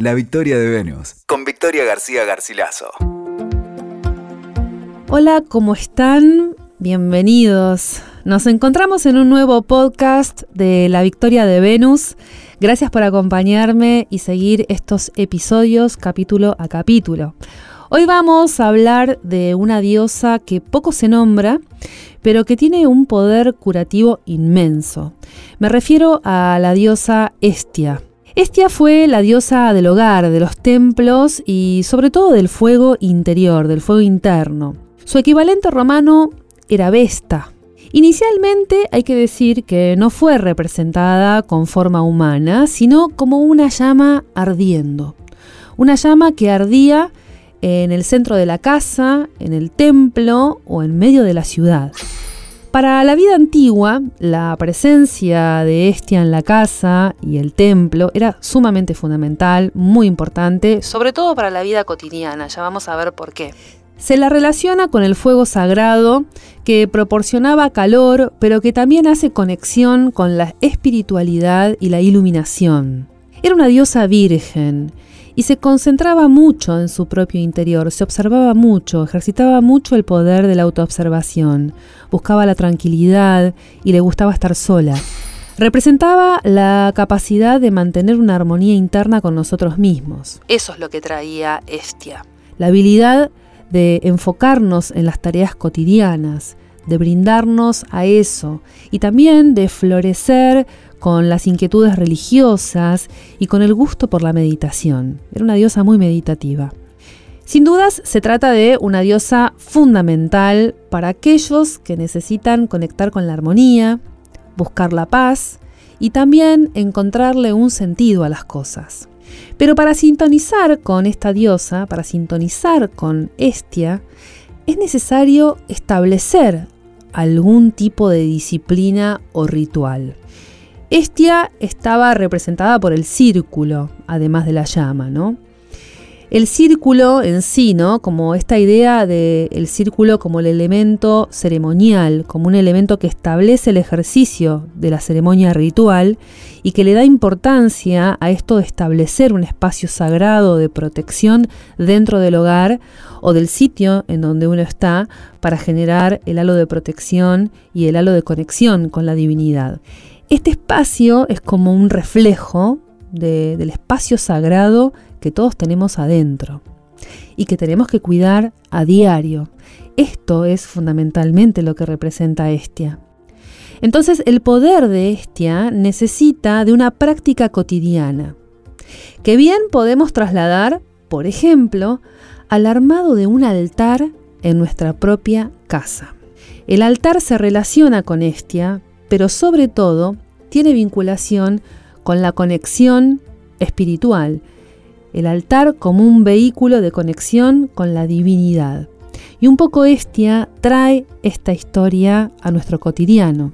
La victoria de Venus, con Victoria García Garcilaso. Hola, ¿cómo están? Bienvenidos. Nos encontramos en un nuevo podcast de La Victoria de Venus. Gracias por acompañarme y seguir estos episodios capítulo a capítulo. Hoy vamos a hablar de una diosa que poco se nombra, pero que tiene un poder curativo inmenso. Me refiero a la diosa Estia. Estia fue la diosa del hogar, de los templos y sobre todo del fuego interior, del fuego interno. Su equivalente romano era Vesta. Inicialmente hay que decir que no fue representada con forma humana, sino como una llama ardiendo. Una llama que ardía en el centro de la casa, en el templo o en medio de la ciudad. Para la vida antigua, la presencia de Estia en la casa y el templo era sumamente fundamental, muy importante, sobre todo para la vida cotidiana, ya vamos a ver por qué. Se la relaciona con el fuego sagrado que proporcionaba calor, pero que también hace conexión con la espiritualidad y la iluminación. Era una diosa virgen y se concentraba mucho en su propio interior, se observaba mucho, ejercitaba mucho el poder de la autoobservación, buscaba la tranquilidad y le gustaba estar sola. Representaba la capacidad de mantener una armonía interna con nosotros mismos. Eso es lo que traía Estia. La habilidad de enfocarnos en las tareas cotidianas, de brindarnos a eso y también de florecer con las inquietudes religiosas y con el gusto por la meditación. Era una diosa muy meditativa. Sin dudas, se trata de una diosa fundamental para aquellos que necesitan conectar con la armonía, buscar la paz y también encontrarle un sentido a las cosas. Pero para sintonizar con esta diosa, para sintonizar con Estia, es necesario establecer algún tipo de disciplina o ritual. Estia estaba representada por el círculo, además de la llama, ¿no? El círculo en sí, ¿no? Como esta idea del círculo como el elemento ceremonial, como un elemento que establece el ejercicio de la ceremonia ritual y que le da importancia a esto de establecer un espacio sagrado de protección dentro del hogar o del sitio en donde uno está para generar el halo de protección y el halo de conexión con la divinidad. Este espacio es como un reflejo del espacio sagrado que todos tenemos adentro y que tenemos que cuidar a diario. Esto es fundamentalmente lo que representa Estia. Entonces el poder de Estia necesita de una práctica cotidiana, que bien podemos trasladar, por ejemplo, al armado de un altar en nuestra propia casa. El altar se relaciona con Estia pero sobre todo tiene vinculación con la conexión espiritual, el altar como un vehículo de conexión con la divinidad. Y un poco Estia trae esta historia a nuestro cotidiano.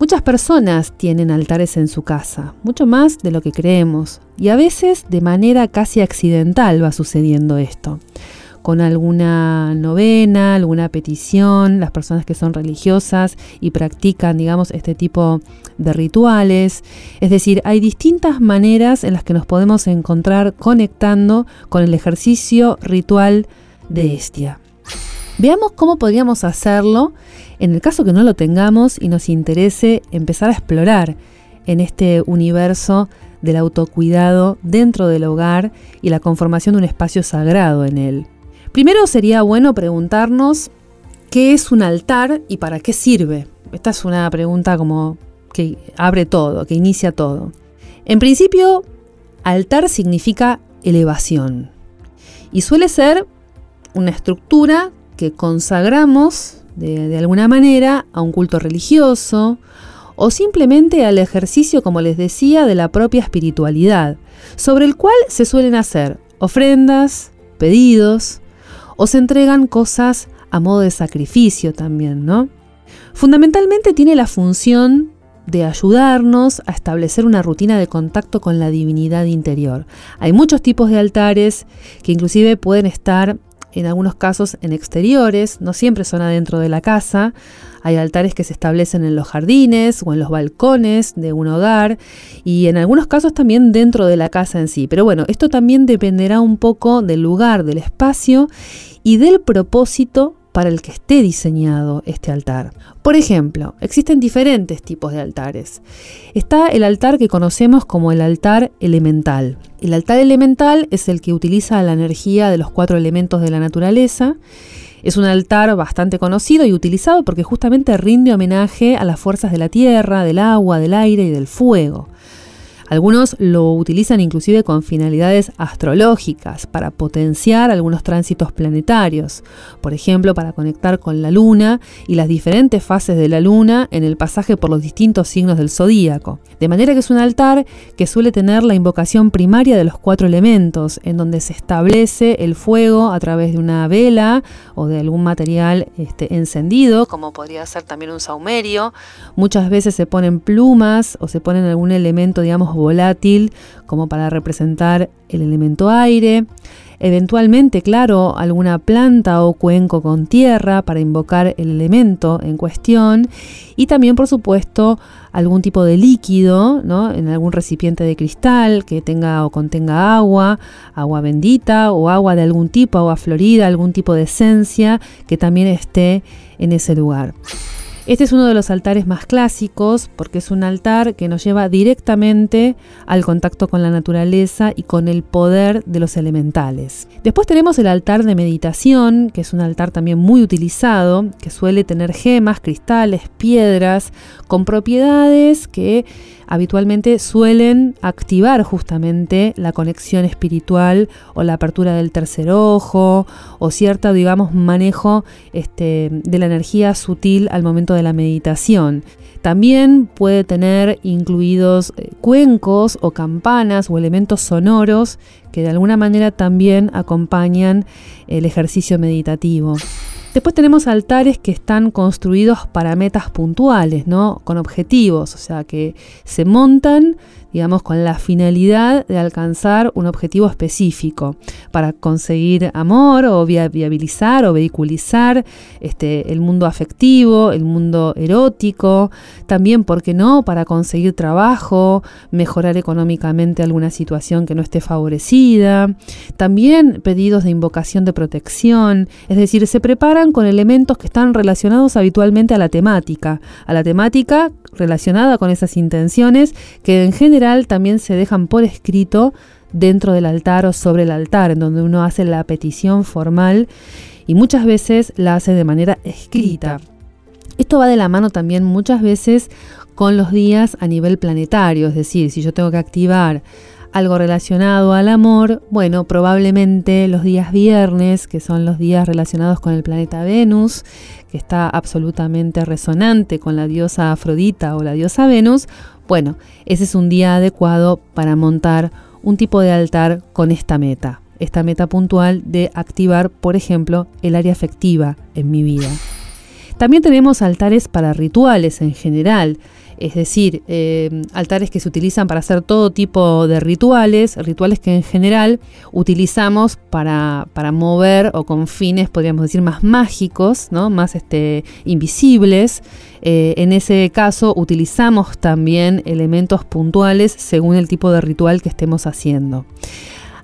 Muchas personas tienen altares en su casa, mucho más de lo que creemos, y a veces de manera casi accidental va sucediendo esto con alguna novena, alguna petición, las personas que son religiosas y practican, digamos, este tipo de rituales. Es decir, hay distintas maneras en las que nos podemos encontrar conectando con el ejercicio ritual de Estia. Veamos cómo podríamos hacerlo en el caso que no lo tengamos y nos interese empezar a explorar en este universo del autocuidado dentro del hogar y la conformación de un espacio sagrado en él. Primero sería bueno preguntarnos qué es un altar y para qué sirve. Esta es una pregunta como que abre todo, que inicia todo. En principio, altar significa elevación y suele ser una estructura que consagramos de, de, alguna manera a un culto religioso o simplemente al ejercicio, como les decía, de la propia espiritualidad, sobre el cual se suelen hacer ofrendas, pedidos, o se entregan cosas a modo de sacrificio también, ¿no? Fundamentalmente tiene la función de ayudarnos a establecer una rutina de contacto con la divinidad interior. Hay muchos tipos de altares que inclusive pueden estar en algunos casos en exteriores, no siempre son adentro de la casa. Hay altares que se establecen en los jardines o en los balcones de un hogar y en algunos casos también dentro de la casa en sí. Pero bueno, esto también dependerá un poco del lugar, del espacio y del propósito para el que esté diseñado este altar. Por ejemplo, existen diferentes tipos de altares. Está el altar que conocemos como el altar elemental. El altar elemental es el que utiliza la energía de los cuatro elementos de la naturaleza. Es un altar bastante conocido y utilizado porque justamente rinde homenaje a las fuerzas de la tierra, del agua, del aire y del fuego. Algunos lo utilizan inclusive con finalidades astrológicas, para potenciar algunos tránsitos planetarios, por ejemplo, para conectar con la luna y las diferentes fases de la luna en el pasaje por los distintos signos del zodíaco. De manera que es un altar que suele tener la invocación primaria de los cuatro elementos, en donde se establece el fuego a través de una vela o de algún material este, encendido, como podría ser también un saumerio. Muchas veces se ponen plumas o se ponen algún elemento, digamos, volátil como para representar el elemento aire. Eventualmente, claro, alguna planta o cuenco con tierra para invocar el elemento en cuestión. Y también, por supuesto, algún tipo de líquido, ¿no? En algún recipiente de cristal que tenga o contenga agua, agua bendita o agua de algún tipo, agua florida, algún tipo de esencia que también esté en ese lugar. Este es uno de los altares más clásicos porque es un altar que nos lleva directamente al contacto con la naturaleza y con el poder de los elementales. Después tenemos el altar de meditación, que es un altar también muy utilizado, que suele tener gemas, cristales, piedras, con propiedades que habitualmente suelen activar justamente la conexión espiritual o la apertura del tercer ojo o cierto, digamos, manejo este, de la energía sutil al momento de la meditación. También puede tener incluidos eh, cuencos o campanas o elementos sonoros que de alguna manera también acompañan el ejercicio meditativo. Después tenemos altares que están construidos para metas puntuales, ¿no? Con objetivos, o sea, que se montan digamos, con la finalidad de alcanzar un objetivo específico para conseguir amor o viabilizar o vehiculizar este, el mundo afectivo, el mundo erótico, también, ¿por qué no?, para conseguir trabajo, mejorar económicamente alguna situación que no esté favorecida, también pedidos de invocación de protección, es decir, se con elementos que están relacionados habitualmente a la temática, a la temática relacionada con esas intenciones que en general también se dejan por escrito dentro del altar o sobre el altar, en donde uno hace la petición formal y muchas veces la hace de manera escrita. Esto va de la mano también muchas veces con los días a nivel planetario, es decir, si yo tengo que activar algo relacionado al amor, bueno, probablemente los días viernes, que son los días relacionados con el planeta Venus, que está absolutamente resonante con la diosa Afrodita o la diosa Venus, bueno, ese es un día adecuado para montar un tipo de altar con esta meta, esta meta puntual de activar, por ejemplo, el área afectiva en mi vida. También tenemos altares para rituales en general, es decir, eh, altares que se utilizan para hacer todo tipo de rituales, rituales que en general utilizamos para, para mover o con fines, podríamos decir, más mágicos, ¿no? más este, invisibles. Eh, en ese caso utilizamos también elementos puntuales según el tipo de ritual que estemos haciendo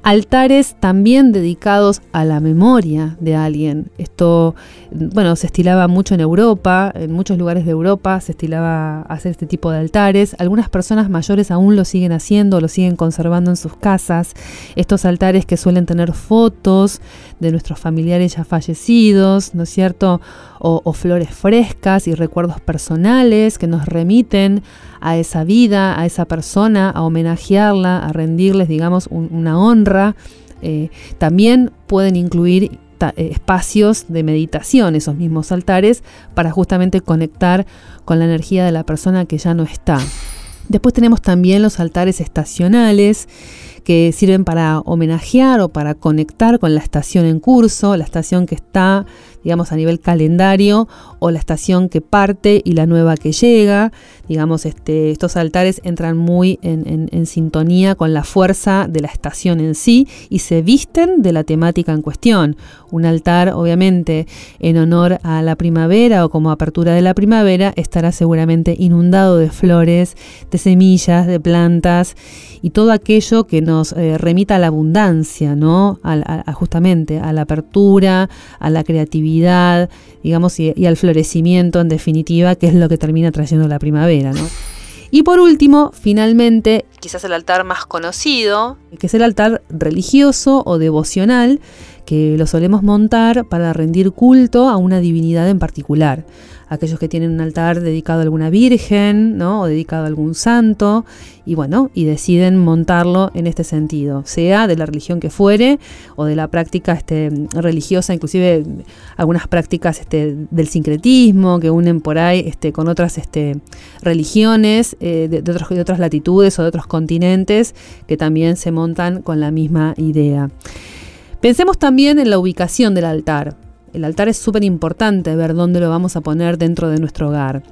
altares también dedicados a la memoria de alguien. Esto, bueno, se estilaba mucho en Europa, en muchos lugares de Europa se estilaba hacer este tipo de altares. Algunas personas mayores aún lo siguen haciendo, lo siguen conservando en sus casas. Estos altares que suelen tener fotos de nuestros familiares ya fallecidos, ¿no es cierto? O, flores frescas y recuerdos personales que nos remiten a esa vida, a esa persona, a homenajearla, a rendirles, digamos, una honra. Eh, también pueden incluir espacios de meditación, esos mismos altares, para justamente conectar con la energía de la persona que ya no está. Después tenemos también los altares estacionales que sirven para homenajear o para conectar con la estación en curso, la estación que está digamos, a nivel calendario, o la estación que parte y la nueva que llega. Digamos, este, estos altares entran muy en, sintonía con la fuerza de la estación en sí y se visten de la temática en cuestión. Un altar, obviamente, en honor a la primavera o como apertura de la primavera, estará seguramente inundado de flores, de semillas, de plantas y todo aquello que nos eh, remita a la abundancia, ¿no? justamente a la apertura, a la creatividad, digamos, y, y, al florecimiento en definitiva, que es lo que termina trayendo la primavera, ¿no? Y por último, finalmente, quizás el altar más conocido, que es el altar religioso o devocional, que lo solemos montar para rendir culto a una divinidad en particular aquellos que tienen un altar dedicado a alguna virgen, ¿no? O dedicado a algún santo, y bueno, y deciden montarlo en este sentido, sea de la religión que fuere o de la práctica este, religiosa, inclusive algunas prácticas este, del sincretismo que unen por ahí este, con otras religiones eh, de, de otras latitudes o de otros continentes que también se montan con la misma idea. Pensemos también en la ubicación del altar. El altar es súper importante ver dónde lo vamos a poner dentro de nuestro hogar.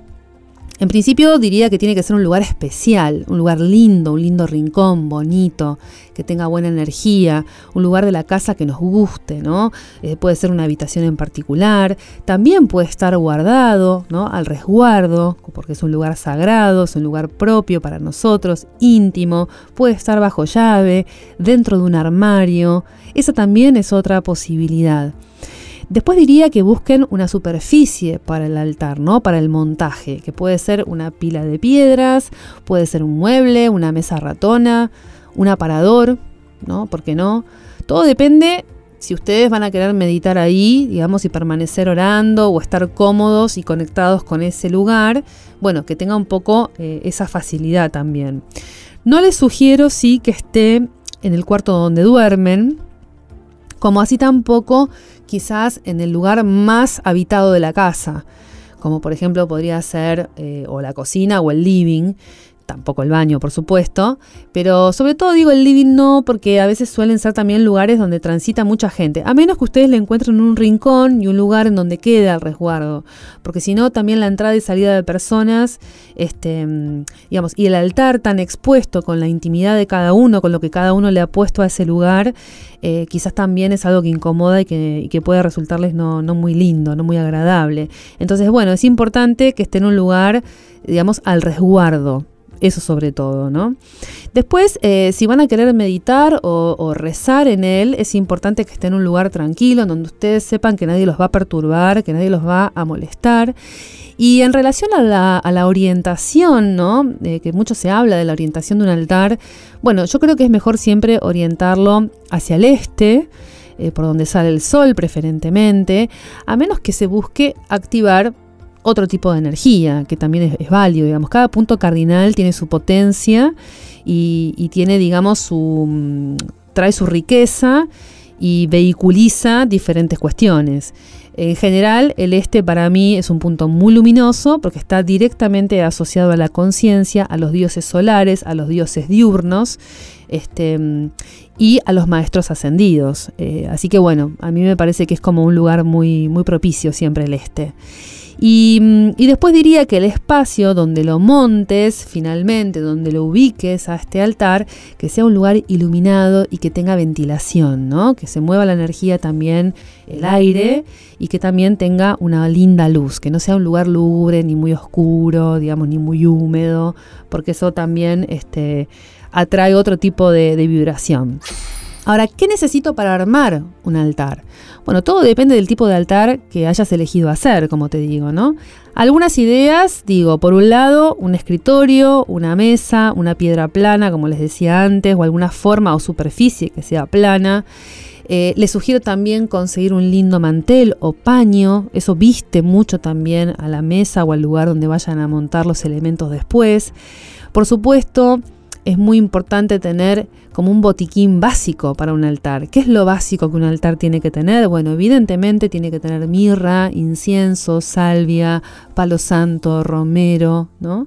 En principio diría que tiene que ser un lugar especial, un lugar lindo, un lindo rincón, bonito, que tenga buena energía, un lugar de la casa que nos guste, ¿no? Eh, puede ser una habitación en particular, también puede estar guardado, ¿no? Al resguardo, porque es un lugar sagrado, es un lugar propio para nosotros, íntimo, puede estar bajo llave, dentro de un armario, esa también es otra posibilidad. Después diría que busquen una superficie para el altar, ¿no? Para el montaje, que puede ser una pila de piedras, puede ser un mueble, una mesa ratona, un aparador, ¿no? ¿Por qué no? Todo depende si ustedes van a querer meditar ahí, digamos, y permanecer orando o estar cómodos y conectados con ese lugar, bueno, que tenga un poco eh, esa facilidad también. No les sugiero, sí, que esté en el cuarto donde duermen, como así tampoco quizás en el lugar más habitado de la casa, como por ejemplo podría ser eh, o la cocina o el living, tampoco el baño, por supuesto, pero sobre todo digo el living no, porque a veces suelen ser también lugares donde transita mucha gente, a menos que ustedes le encuentren un rincón y un lugar en donde quede el resguardo, porque si no, también la entrada y salida de personas, este, digamos, y el altar tan expuesto con la intimidad de cada uno, con lo que cada uno le ha puesto a ese lugar, eh, quizás también es algo que incomoda y que, que puede resultarles no, no muy lindo, no muy agradable. Entonces, bueno, es importante que esté en un lugar, digamos, al resguardo, eso sobre todo, ¿no? Después, eh, si van a querer meditar o, rezar en él, es importante que esté en un lugar tranquilo, donde ustedes sepan que nadie los va a perturbar, que nadie los va a molestar. Y en relación a la, orientación, ¿no? Eh, que mucho se habla de la orientación de un altar, bueno, yo creo que es mejor siempre orientarlo hacia el este, eh, por donde sale el sol preferentemente, a menos que se busque activar otro tipo de energía, que también es, válido, digamos. Cada punto cardinal tiene su potencia y, tiene, digamos, su. Mm, trae su riqueza y vehiculiza diferentes cuestiones. En general, el este para mí es un punto muy luminoso porque está directamente asociado a la conciencia, a los dioses solares, a los dioses diurnos este, mm, y a los maestros ascendidos. Eh, así que bueno, a mí me parece que es como un lugar muy, muy propicio siempre el este. Mm, y, después diría que el espacio donde lo montes finalmente, donde lo ubiques a este altar, que sea un lugar iluminado y que tenga ventilación, ¿no? Que se mueva la energía también, el aire, y que también tenga una linda luz, que no sea un lugar lúgubre, ni muy oscuro, digamos, ni muy húmedo, porque eso también este, atrae otro tipo de vibración. Ahora, ¿qué necesito para armar un altar? Bueno, todo depende del tipo de altar que hayas elegido hacer, como te digo, ¿no? Algunas ideas, digo, por un lado, un escritorio, una mesa, una piedra plana, como les decía antes, o alguna forma o superficie que sea plana. Eh, les sugiero también conseguir un lindo mantel o paño, eso viste mucho también a la mesa o al lugar donde vayan a montar los elementos después. Por supuesto, es muy importante tener como un botiquín básico para un altar. ¿Qué es lo básico que un altar tiene que tener? Bueno, evidentemente tiene que tener mirra, incienso, salvia, palo santo, romero, ¿no?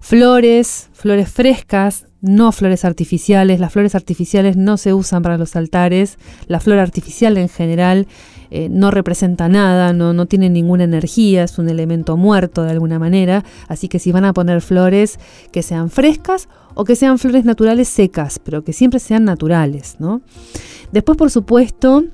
Flores, flores frescas, no flores artificiales. Las flores artificiales no se usan para los altares. La flor artificial en general eh, no representa nada, no, no tiene ninguna energía, es un elemento muerto de alguna manera. Así que si van a poner flores que sean frescas o que sean flores naturales secas, pero que siempre sean naturales, ¿no? Después, por supuesto,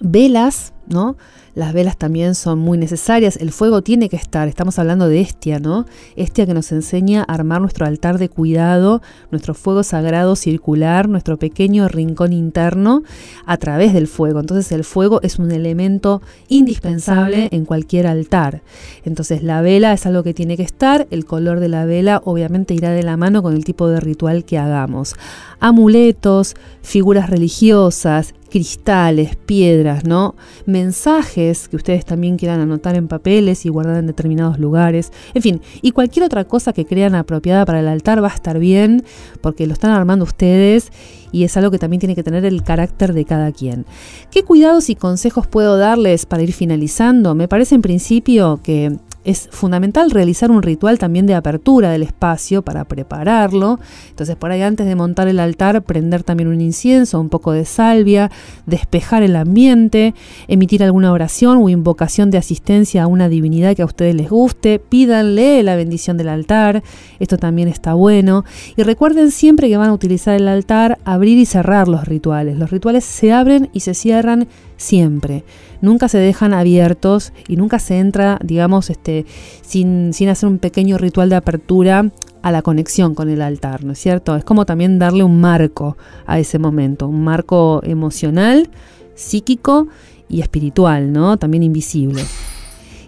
velas, ¿no? Las velas también son muy necesarias, el fuego tiene que estar, estamos hablando de Estia, ¿no? Estia que nos enseña a armar nuestro altar de cuidado, nuestro fuego sagrado circular, nuestro pequeño rincón interno a través del fuego. Entonces el fuego es un elemento indispensable en cualquier altar. Entonces la vela es algo que tiene que estar, el color de la vela obviamente irá de la mano con el tipo de ritual que hagamos. Amuletos, figuras religiosas, cristales, piedras, ¿no? Mensajes que ustedes también quieran anotar en papeles y guardar en determinados lugares. En fin, y cualquier otra cosa que crean apropiada para el altar va a estar bien porque lo están armando ustedes y es algo que también tiene que tener el carácter de cada quien. ¿Qué cuidados y consejos puedo darles para ir finalizando? Me parece en principio que es fundamental realizar un ritual también de apertura del espacio para prepararlo. Entonces por ahí antes de montar el altar, prender también un incienso, un poco de salvia, despejar el ambiente, emitir alguna oración o invocación de asistencia a una divinidad que a ustedes les guste, pídanle la bendición del altar, esto también está bueno. Y recuerden siempre que van a utilizar el altar, abrir y cerrar los rituales. Los rituales se abren y se cierran siempre. Nunca se dejan abiertos y nunca se entra, digamos, este, sin, sin hacer un pequeño ritual de apertura a la conexión con el altar, ¿no es cierto? Es como también darle un marco a ese momento, un marco emocional, psíquico y espiritual, ¿no? También invisible.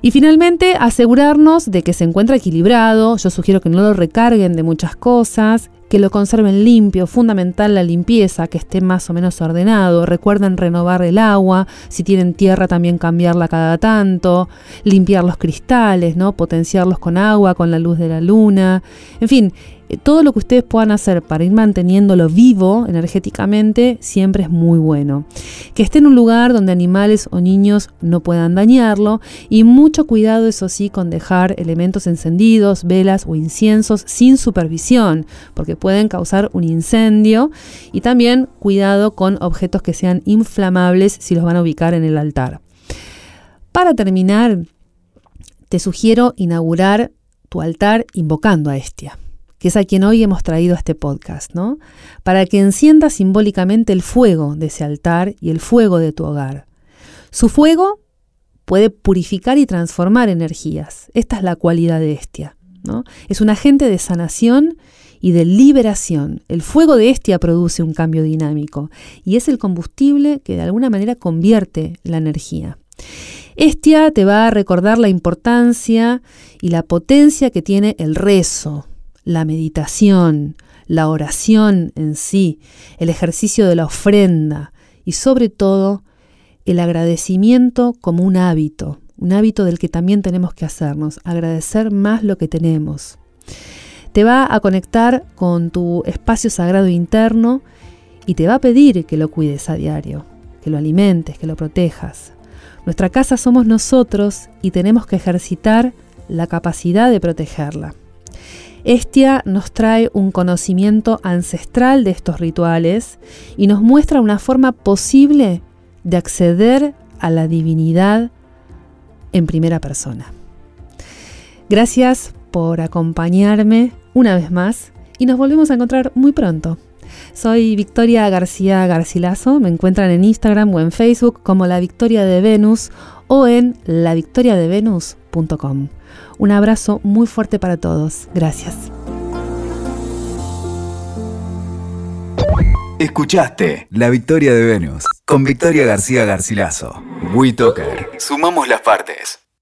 Y finalmente, asegurarnos de que se encuentra equilibrado. Yo sugiero que no lo recarguen de muchas cosas, que lo conserven limpio, fundamental la limpieza, que esté más o menos ordenado. Recuerden renovar el agua, si tienen tierra también cambiarla cada tanto, limpiar los cristales, ¿no? Potenciarlos con agua, con la luz de la luna. En fin, todo lo que ustedes puedan hacer para ir manteniéndolo vivo energéticamente siempre es muy bueno. Que esté en un lugar donde animales o niños no puedan dañarlo y mucho cuidado eso sí con dejar elementos encendidos, velas o inciensos sin supervisión porque pueden causar un incendio y también cuidado con objetos que sean inflamables si los van a ubicar en el altar. Para terminar, te sugiero inaugurar tu altar invocando a Estia que es a quien hoy hemos traído este podcast, ¿no? Para que encienda simbólicamente el fuego de ese altar y el fuego de tu hogar. Su fuego puede purificar y transformar energías. Esta es la cualidad de Estia, ¿no? Es un agente de sanación y de liberación. El fuego de Estia produce un cambio dinámico y es el combustible que de alguna manera convierte la energía. Estia te va a recordar la importancia y la potencia que tiene el rezo, la meditación, la oración en sí, el ejercicio de la ofrenda y sobre todo el agradecimiento como un hábito, un hábito del que también tenemos que hacernos, agradecer más lo que tenemos. Te va a conectar con tu espacio sagrado interno y te va a pedir que lo cuides a diario, que lo alimentes, que lo protejas. Nuestra casa somos nosotros y tenemos que ejercitar la capacidad de protegerla. Estia nos trae un conocimiento ancestral de estos rituales y nos muestra una forma posible de acceder a la divinidad en primera persona. Gracias por acompañarme una vez más y nos volvemos a encontrar muy pronto. Soy Victoria García Garcilaso, me encuentran en Instagram o en Facebook como La Victoria de Venus o en lavictoriadevenus.com. Un abrazo muy fuerte para todos. Gracias. Escuchaste La Victoria de Venus con Victoria García Garcilaso. WeToker. Sumamos las partes.